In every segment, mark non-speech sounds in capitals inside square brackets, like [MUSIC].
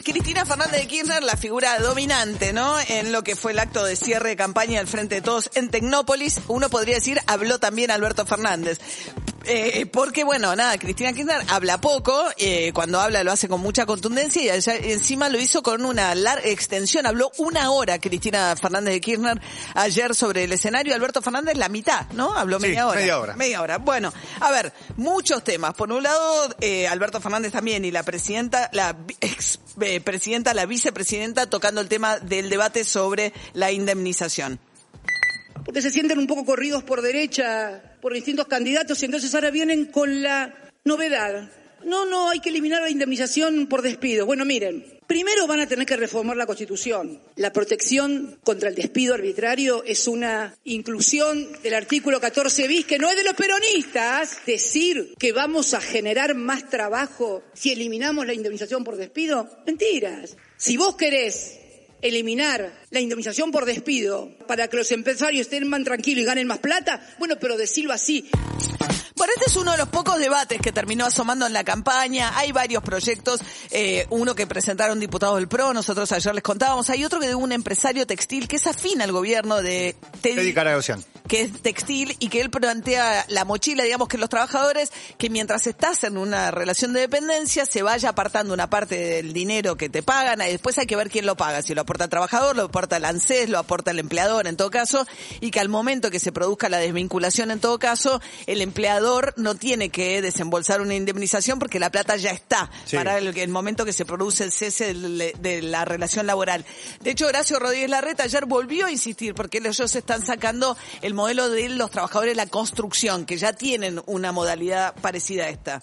Cristina Fernández de Kirchner, la figura dominante, ¿no? En lo que fue el acto de cierre de campaña al frente de todos en Tecnópolis, uno podría decir, habló también Alberto Fernández. Eh, porque bueno, nada, Cristina Kirchner habla poco, eh, cuando habla lo hace con mucha contundencia y allá- encima lo hizo con una larga extensión, habló una hora Cristina Fernández de Kirchner ayer sobre el escenario, Alberto Fernández la mitad, ¿no? Habló Sí, media hora. media hora. Media hora. Bueno, a ver, muchos temas. Por un lado, eh, Alberto Fernández también y la presidenta, la ex eh, presidenta, la vicepresidenta tocando el tema del debate sobre la indemnización. Porque se sienten un poco corridos por derecha por distintos candidatos y entonces ahora vienen con la novedad. No, no, hay que eliminar la indemnización por despido. Bueno, miren, primero van a tener que reformar la Constitución. La protección contra el despido arbitrario es una inclusión del artículo 14 bis que no es de los peronistas. Decir que vamos a generar más trabajo si eliminamos la indemnización por despido, mentiras. Si vos querés eliminar la indemnización por despido para que los empresarios estén más tranquilos y ganen más plata, bueno, pero decirlo así. Bueno, este es uno de los pocos debates que terminó asomando en la campaña. Hay varios proyectos, eh, uno que presentaron diputados del PRO, nosotros ayer les contábamos. Hay otro que de un empresario textil que es afín al gobierno de Teddy Teddy Caragosian. que es textil y que él plantea la mochila, digamos que los trabajadores, que mientras estás en una relación de dependencia, se vaya apartando una parte del dinero que te pagan, y después hay que ver quién lo paga, si lo aporta el trabajador, lo aporta el ANSES, lo aporta el empleador en todo caso, y que al momento que se produzca la desvinculación en todo caso, el empleador no tiene que desembolsar una indemnización porque la plata ya está Sí. para el, el momento que se produce el cese del- de la relación laboral. De hecho, Horacio Rodríguez Larreta ayer volvió a insistir porque ellos están sacando el modelo de los trabajadores de la construcción, que ya tienen una modalidad parecida a esta.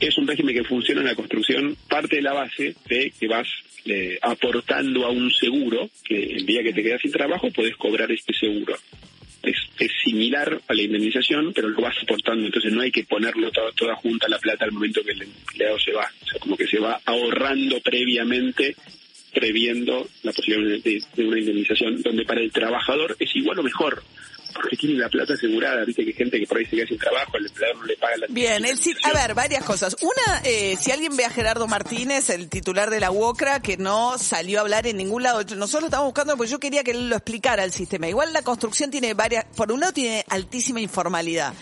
Es un régimen que funciona en la construcción, parte de la base de que vas eh, aportando a un seguro, que el día que te quedas sin trabajo puedes cobrar este seguro. Es, es similar a la indemnización, pero lo vas aportando, entonces no hay que ponerlo todo- toda junta la plata al momento que el empleado se va. O sea, como que se va ahorrando previamente, previendo la posibilidad de una indemnización, donde para el trabajador es igual o mejor, porque tiene la plata asegurada, viste que hay gente que por ahí se queda sin trabajo, el empleador no le paga la Bien, el, a ver, varias cosas. Una, eh, si alguien ve a Gerardo Martínez, el titular de la UOCRA, que no salió a hablar en ningún lado, nosotros estamos buscando porque yo quería que él lo explicara el sistema. Igual la construcción tiene varias, por un lado tiene altísima informalidad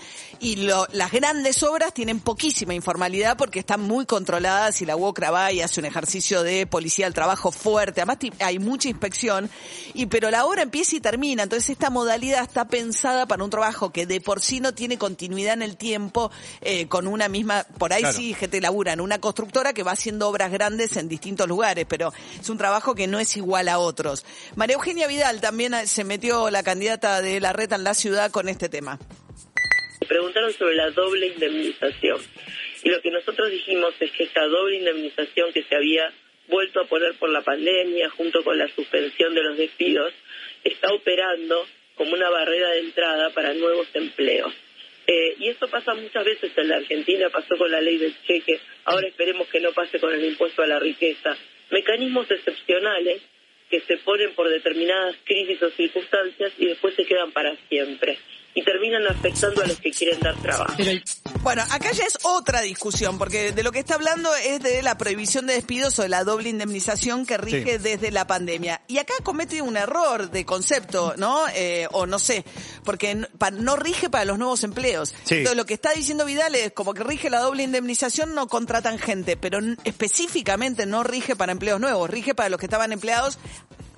y lo- las grandes obras tienen poquísima informalidad porque están muy controladas y la UOCRA va y hace un ejercicio de policía del trabajo fuerte. Además hay mucha inspección y pero la obra empieza y termina. Entonces esta modalidad está pensada para un trabajo que de por sí no tiene continuidad en el tiempo eh, con una misma, por ahí Claro. sí gente labura en una constructora que va haciendo obras grandes en distintos lugares, pero es un trabajo que no es igual a otros. María Eugenia Vidal también eh, se metió la candidata de la reta en la ciudad con este tema. Preguntaron sobre la doble indemnización. Y lo que nosotros dijimos es que esta doble indemnización que se había vuelto a poner por la pandemia, junto con la suspensión de los despidos, está operando como una barrera de entrada para nuevos empleos. Eh, y eso pasa muchas veces en la Argentina, pasó con la ley del cheque, ahora esperemos que no pase con el impuesto a la riqueza. Mecanismos excepcionales que se ponen por determinadas crisis o circunstancias y después se quedan para siempre y terminan afectando a los que quieren dar trabajo. Bueno, acá ya es otra discusión, porque de lo que está hablando es de la prohibición de despidos o de la doble indemnización que rige Sí. desde la pandemia. Y acá comete un error de concepto, ¿no? Eh, o no sé, porque no rige para los nuevos empleos. Sí. Entonces, lo que está diciendo Vidal es como que rige la doble indemnización, no contratan gente, pero específicamente no rige para empleos nuevos, rige para los que estaban empleados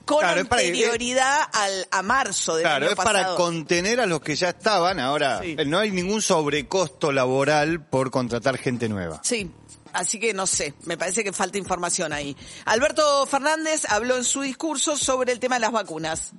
con Claro, anterioridad al, a marzo del Claro, año es para contener a los que ya estaban. Ahora, Sí. eh, no hay ningún sobrecosto laboral por contratar gente nueva. Sí. Así que no sé, me parece que falta información ahí. Alberto Fernández habló en su discurso sobre el tema de las vacunas.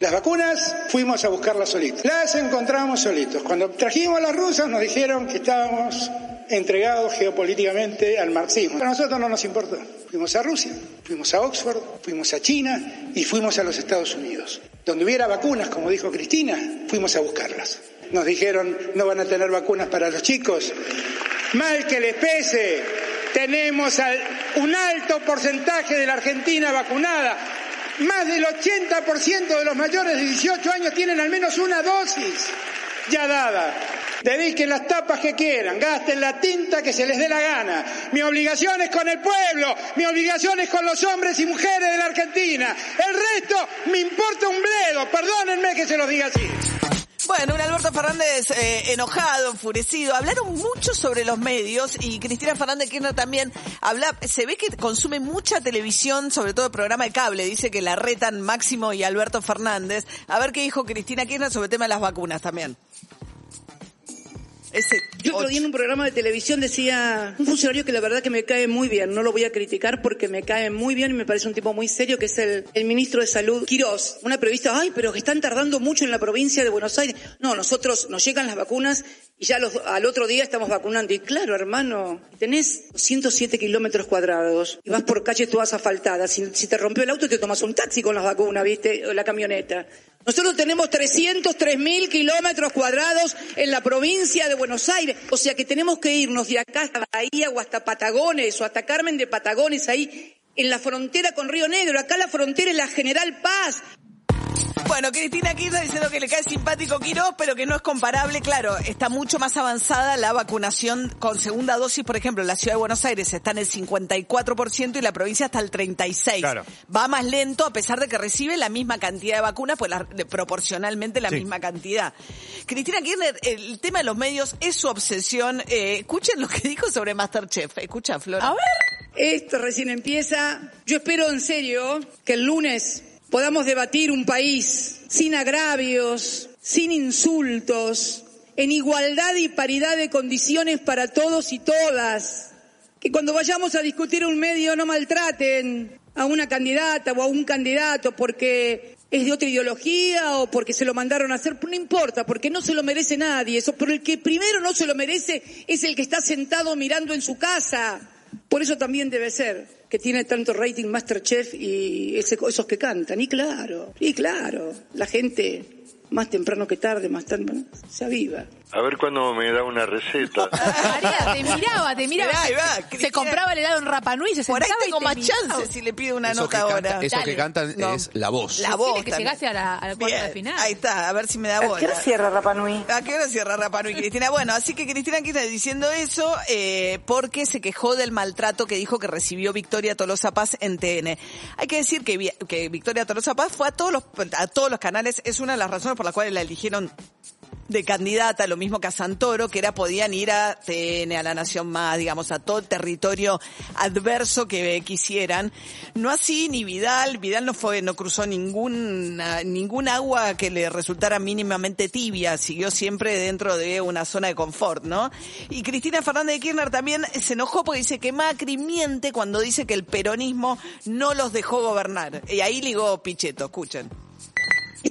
Las vacunas fuimos a buscarlas solitos. Las encontramos solitos. Cuando trajimos a las rusas nos dijeron que estábamos entregados geopolíticamente al marxismo. A nosotros no nos importó. Fuimos a Rusia, fuimos a Oxford, fuimos a China y fuimos a los Estados Unidos. Donde hubiera vacunas, como dijo Cristina, fuimos a buscarlas. Nos dijeron, no van a tener vacunas para los chicos. Mal que les pese, tenemos un alto porcentaje de la Argentina vacunada. Más del 80% de los mayores de 18 años tienen al menos una dosis ya dada. Dediquen las tapas que quieran, gasten la tinta que se les dé la gana. Mi obligación es con el pueblo, mi obligación es con los hombres y mujeres de la Argentina. El resto me importa un bledo, perdónenme que se los diga así. Bueno, un Alberto Fernández eh, enojado, enfurecido. Hablaron mucho sobre los medios y Cristina Fernández Kirchner también habla, se ve que consume mucha televisión, sobre todo el programa de cable. Dice que la retan Máximo y Alberto Fernández. A ver qué dijo Cristina Kirchner sobre el tema de las vacunas también. Ese Yo otro día en un programa de televisión decía un [LAUGHS] funcionario que la verdad que me cae muy bien, no lo voy a criticar porque me cae muy bien y me parece un tipo muy serio, que es el, el ministro de Salud, Quirós. Una periodista, ay, pero que están tardando mucho en la provincia de Buenos Aires. No, nosotros nos llegan las vacunas y ya los, al otro día estamos vacunando. Y claro, hermano, tenés 107 kilómetros cuadrados y vas por calles todas asfaltadas. Si, si te rompió el auto, te tomas un taxi con las vacunas, ¿viste? O la camioneta. Nosotros tenemos 303 mil kilómetros cuadrados en la provincia de Buenos Aires. O sea que tenemos que irnos de acá hasta Bahía o hasta Patagones o hasta Carmen de Patagones, ahí en la frontera con Río Negro. Acá la frontera es la General Paz. Bueno, Cristina Kirchner diciendo que le cae simpático Quiroz, pero que no es comparable. Claro, está mucho más avanzada la vacunación con segunda dosis, por ejemplo, en la ciudad de Buenos Aires está en el 54% y la provincia está al 36%. Claro. Va más lento a pesar de que recibe la misma cantidad de vacunas, pues la- de- proporcionalmente la Sí. misma cantidad. Cristina Kirchner, el tema de los medios es su obsesión. Eh, escuchen lo que dijo sobre Masterchef. Escucha, Flor. A ver. Esto recién empieza. Yo espero en serio que el lunes podamos debatir un país sin agravios, sin insultos, en igualdad y paridad de condiciones para todos y todas. Que cuando vayamos a discutir un medio no maltraten a una candidata o a un candidato porque es de otra ideología o porque se lo mandaron a hacer, no importa, porque no se lo merece nadie. Eso, pero el que primero no se lo merece es el que está sentado mirando en su casa. Por eso también debe ser que tiene tanto rating Masterchef y esos que cantan. Y claro, y claro, la gente más temprano que tarde, más tarde, se aviva. A ver cuándo me da una receta. [LAUGHS] María, te miraba, te miraba. Mirá, ahí va, se Cristina. compraba el helado en Rapanui, se Por ahí sentaba y tengo te más miraba. chances si le pido una Eso que, nota canta- ahora. eso que cantan No. es la voz. La Decirle voz que también. llegaste a la, a la cuarta Bien, de final. Ahí está, a ver si me da bola. cierra Rapanui? ¿A qué hora cierra Rapanui, Cristina? Bueno, así que Cristina Kirchner diciendo eso eh, porque se quejó del maltrato que dijo que recibió Victoria Tolosa Paz en TN. Hay que decir que, Vi- que Victoria Tolosa Paz fue a todos los a todos los canales, es una de las razones por las cuales la eligieron de candidata, lo mismo que a Santoro, que era podían ir a TN, a La Nación Más, digamos, a todo el territorio adverso que quisieran. No así ni Vidal, Vidal no fue, no cruzó ninguna, ningún agua que le resultara mínimamente tibia, siguió siempre dentro de una zona de confort, ¿no? Y Cristina Fernández de Kirchner también se enojó porque dice que Macri miente cuando dice que el peronismo no los dejó gobernar. Y ahí ligó Pichetto, escuchen.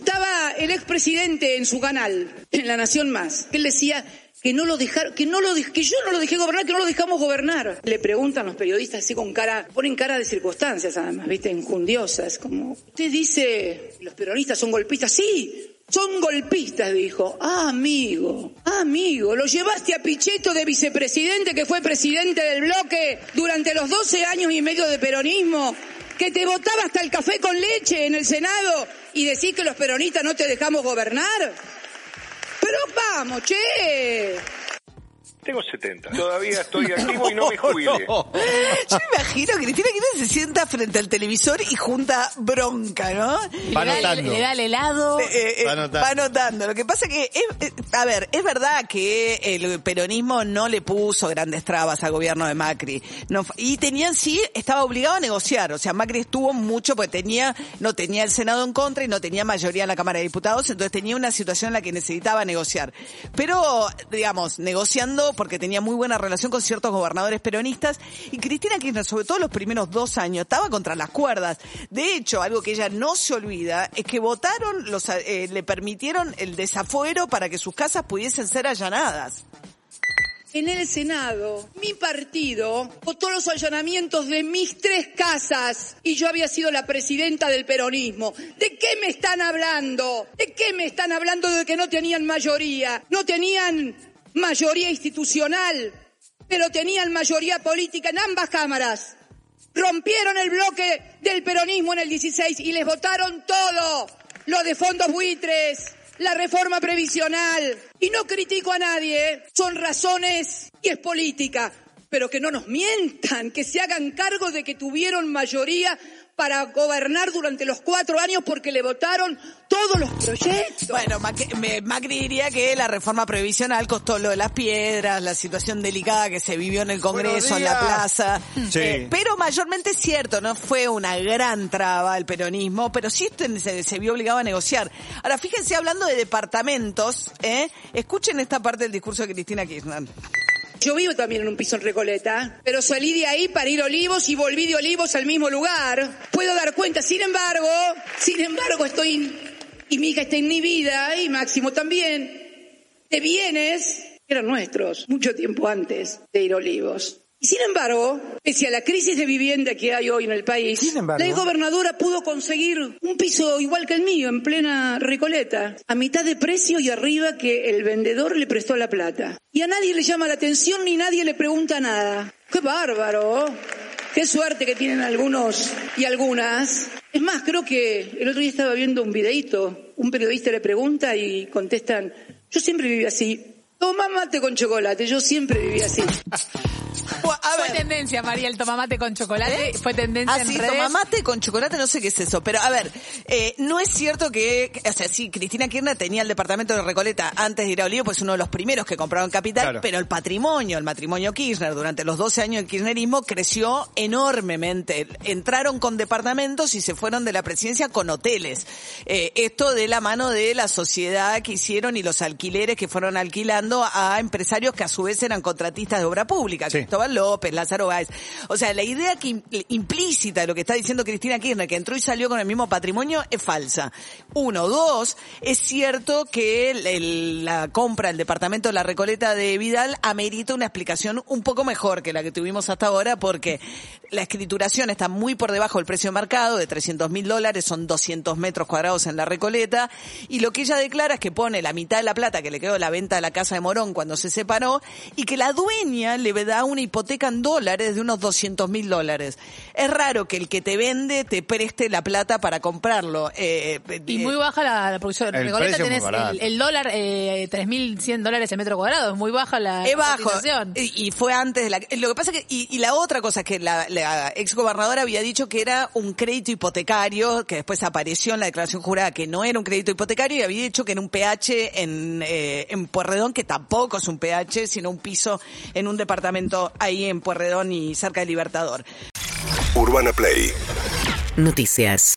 Estaba el expresidente en su canal, en La Nación Más. Él decía que no lo dejaron, que no lo que yo no lo dejé gobernar, que no lo dejamos gobernar. Le preguntan los periodistas así con cara, ponen cara de circunstancias además, viste, enjundiosas, como usted dice, los peronistas son golpistas, sí. Son golpistas, dijo. Amigo, amigo, lo llevaste a Pichetto de vicepresidente, que fue presidente del bloque durante los 12 años y medio de peronismo, que te votaba hasta el café con leche en el Senado y decís que los peronistas no te dejamos gobernar. Pero vamos, che. Tengo 70. [LAUGHS] Todavía estoy activo y no me [LAUGHS] jubile. Yo me imagino que Cristina Kirchner se sienta frente al televisor y junta bronca, ¿no? Va le, da, anotando. le da el helado. Eh, eh, Va anotando. va anotando. Lo que pasa que, es, eh, a ver, es verdad que el peronismo no le puso grandes trabas al gobierno de Macri. No, y tenían sí, estaba obligado a negociar. O sea, Macri estuvo mucho porque tenía, no tenía el Senado en contra y no tenía mayoría en la Cámara de Diputados, entonces tenía una situación en la que necesitaba negociar. Pero, digamos, negociando porque tenía muy buena relación con ciertos gobernadores peronistas y Cristina Kirchner, sobre todo los primeros dos años, estaba contra las cuerdas. De hecho, algo que ella no se olvida es que votaron, los, eh, le permitieron el desafuero para que sus casas pudiesen ser allanadas. En el Senado, mi partido votó los allanamientos de mis tres casas y yo había sido la presidenta del peronismo. ¿De qué me están hablando? ¿De qué me están hablando de que no tenían mayoría? No tenían mayoría institucional, pero tenían mayoría política en ambas cámaras. Rompieron el bloque del peronismo en el 16 y les votaron todo. Lo de fondos buitres, la reforma previsional. Y no critico a nadie, ¿eh? son razones y es política. Pero que no nos mientan, que se hagan cargo de que tuvieron mayoría para gobernar durante los cuatro años porque le votaron todos los proyectos. Bueno, Macri diría que la reforma previsional costó lo de las piedras, la situación delicada que se vivió en el Congreso, en la plaza. Sí. Eh, pero mayormente es cierto, no fue una gran traba el peronismo, pero sí este se, se vio obligado a negociar. Ahora, fíjense, hablando de departamentos, ¿eh? escuchen esta parte del discurso de Cristina Kirchner. Yo vivo también en un piso en Recoleta, pero salí de ahí para ir a Olivos y volví de Olivos al mismo lugar. Puedo dar cuenta, sin embargo, sin embargo estoy, y mi hija está en mi vida, y Máximo también, de bienes que eran nuestros, mucho tiempo antes de ir a Olivos. Y sin embargo, pese a la crisis de vivienda que hay hoy en el país, la gobernadora pudo conseguir un piso igual que el mío, en plena Recoleta, a mitad de precio y arriba que el vendedor le prestó la plata. Y a nadie le llama la atención ni nadie le pregunta nada. ¡Qué bárbaro! Qué suerte que tienen algunos y algunas. Es más, creo que el otro día estaba viendo un videíto, un periodista le pregunta y contestan, yo siempre viví así. Toma mate con chocolate, yo siempre viví así. [LAUGHS] A Fue tendencia, María, el tomamate con chocolate. Fue tendencia Ah, en sí, redes. tomamate con chocolate, no sé qué es eso. Pero, a ver, eh, no es cierto que, que- o sea, sí, Cristina Kirchner tenía el departamento de Recoleta antes de ir a Olivo, pues uno de los primeros que compraron Capital, Claro. pero el patrimonio, el matrimonio Kirchner, durante los 12 años del kirchnerismo, creció enormemente. Entraron con departamentos y se fueron de la presidencia con hoteles. Eh, esto de la mano de la sociedad que hicieron y los alquileres que fueron alquilando a empresarios que a su vez eran contratistas de obra pública. Sí. Cristóbal López, Lázaro Báez. O sea, la idea que im- implícita de lo que está diciendo Cristina Kirchner, que entró y salió con el mismo patrimonio, es falsa. Uno. Dos, es cierto que la compra del departamento de la Recoleta de Vidal amerita una explicación un poco mejor que la que tuvimos hasta ahora, porque la escrituración está muy por debajo del precio de mercado, de 300 mil dólares, son 200 metros cuadrados en la Recoleta, y lo que ella declara es que pone la mitad de la plata que le quedó de la venta de la casa de Morón cuando se separó, y que la dueña le da una hipoteca en dólares de unos 200 mil dólares. Es raro que el que te vende te preste la plata para comprarlo. Eh, Y eh, muy baja la, la producción. El Recoleta precio es muy tenés barato. el, el dólar, eh, 3.100 dólares el metro cuadrado. Es muy baja la Es bajo. Y, y fue antes de la... Lo que pasa que... Y, y la otra cosa es que la, la ex gobernadora había dicho que era un crédito hipotecario, que después apareció en la declaración jurada que no era un crédito hipotecario y había dicho que era un PH en, eh, en Puerredón, que tampoco es un PH, sino un piso en un departamento ahí en Puerredón y cerca de Libertador. Urbana Play Noticias.